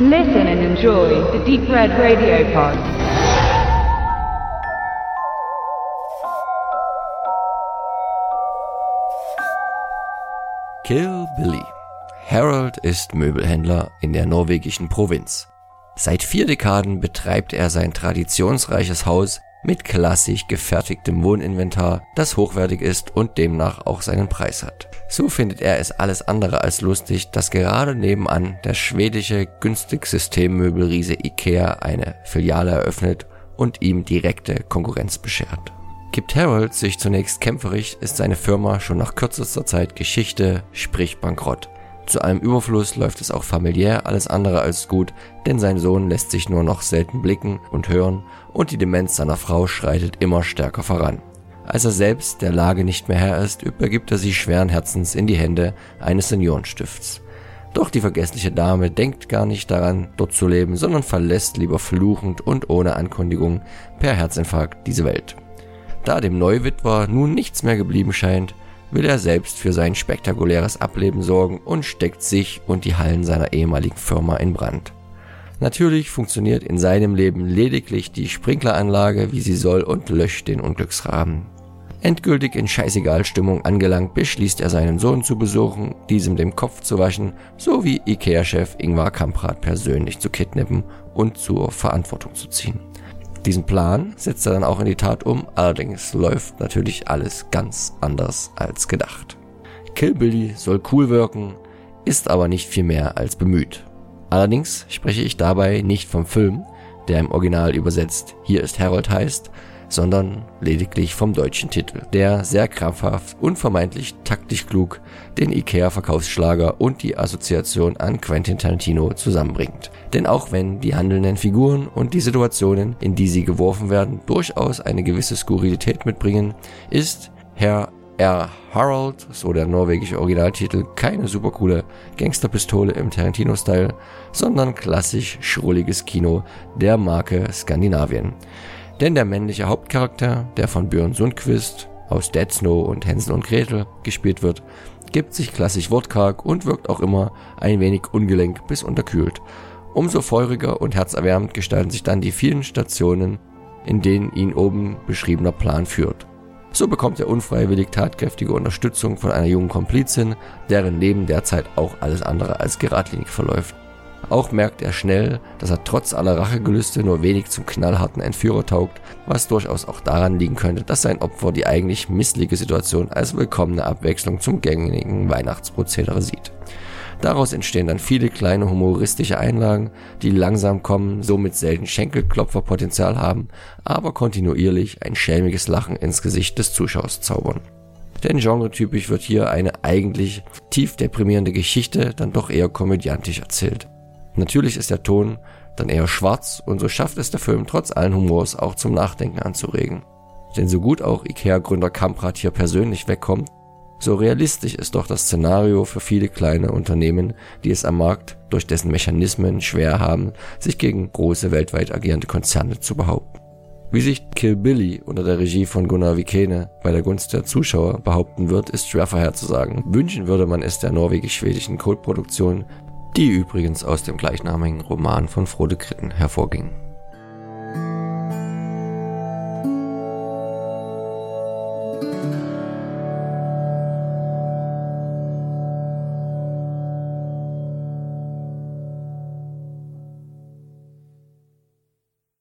Listen and enjoy the Deep Red Radio Pod. Kill Billy. Harold ist Möbelhändler in der norwegischen Provinz. Seit vier Dekaden betreibt er sein traditionsreiches Haus mit klassisch gefertigtem Wohninventar, das hochwertig ist und demnach auch seinen Preis hat. So findet er es alles andere als lustig, dass gerade nebenan der schwedische günstig Systemmöbelriese Ikea eine Filiale eröffnet und ihm direkte Konkurrenz beschert. Gibt Harold sich zunächst kämpferisch, ist seine Firma schon nach kürzester Zeit Geschichte, sprich bankrott. Zu einem Überfluss läuft es auch familiär alles andere als gut, denn sein Sohn lässt sich nur noch selten blicken und hören und die Demenz seiner Frau schreitet immer stärker voran. Als er selbst der Lage nicht mehr Herr ist, übergibt er sie schweren Herzens in die Hände eines Seniorenstifts. Doch die vergessliche Dame denkt gar nicht daran, dort zu leben, sondern verlässt lieber fluchend und ohne Ankündigung per Herzinfarkt diese Welt. Da dem Neuwitwer nun nichts mehr geblieben scheint, will er selbst für sein spektakuläres Ableben sorgen und steckt sich und die Hallen seiner ehemaligen Firma in Brand. Natürlich funktioniert in seinem Leben lediglich die Sprinkleranlage, wie sie soll, und löscht den Unglücksrahmen. Endgültig in Scheißegal-Stimmung angelangt, beschließt er seinen Sohn zu besuchen, diesem den Kopf zu waschen, sowie Ikea-Chef Ingvar Kamprad persönlich zu kidnappen und zur Verantwortung zu ziehen. Diesen Plan setzt er dann auch in die Tat um, allerdings läuft natürlich alles ganz anders als gedacht. Kill Billy soll cool wirken, ist aber nicht viel mehr als bemüht. Allerdings spreche ich dabei nicht vom Film, der im Original übersetzt Hier ist Harold heißt, sondern lediglich vom deutschen Titel, der sehr krampfhaft und vermeintlich taktisch klug den IKEA-Verkaufsschlager und die Assoziation an Quentin Tarantino zusammenbringt. Denn auch wenn die handelnden Figuren und die Situationen, in die sie geworfen werden, durchaus eine gewisse Skurrilität mitbringen, ist Herr R. Harold, so der norwegische Originaltitel, keine supercoole Gangsterpistole im Tarantino-Style, sondern klassisch schrulliges Kino der Marke Skandinavien. Denn der männliche Hauptcharakter, der von Björn Sundquist aus Dead Snow und Hänsel und Gretel gespielt wird, gibt sich klassisch wortkarg und wirkt auch immer ein wenig ungelenk bis unterkühlt. Umso feuriger und herzerwärmend gestalten sich dann die vielen Stationen, in denen ihn oben beschriebener Plan führt. So bekommt er unfreiwillig tatkräftige Unterstützung von einer jungen Komplizin, deren Leben derzeit auch alles andere als geradlinig verläuft. Auch merkt er schnell, dass er trotz aller Rachegelüste nur wenig zum knallharten Entführer taugt, was durchaus auch daran liegen könnte, dass sein Opfer die eigentlich missliche Situation als willkommene Abwechslung zum gängigen Weihnachtsprozedere sieht. Daraus entstehen dann viele kleine humoristische Einlagen, die langsam kommen, somit selten Schenkelklopferpotenzial haben, aber kontinuierlich ein schelmiges Lachen ins Gesicht des Zuschauers zaubern. Denn genretypisch wird hier eine eigentlich tief deprimierende Geschichte dann doch eher komödiantisch erzählt. Natürlich ist der Ton dann eher schwarz und so schafft es der Film trotz allen Humors auch zum Nachdenken anzuregen. Denn so gut auch IKEA-Gründer Kamprad hier persönlich wegkommt, so realistisch ist doch das Szenario für viele kleine Unternehmen, die es am Markt durch dessen Mechanismen schwer haben, sich gegen große weltweit agierende Konzerne zu behaupten. Wie sich Kill Billy unter der Regie von Gunnar Vikene bei der Gunst der Zuschauer behaupten wird, ist schwer vorherzusagen. Wünschen würde man es der norwegisch-schwedischen Codeproduktion die übrigens aus dem gleichnamigen Roman von Frode Kritten hervorging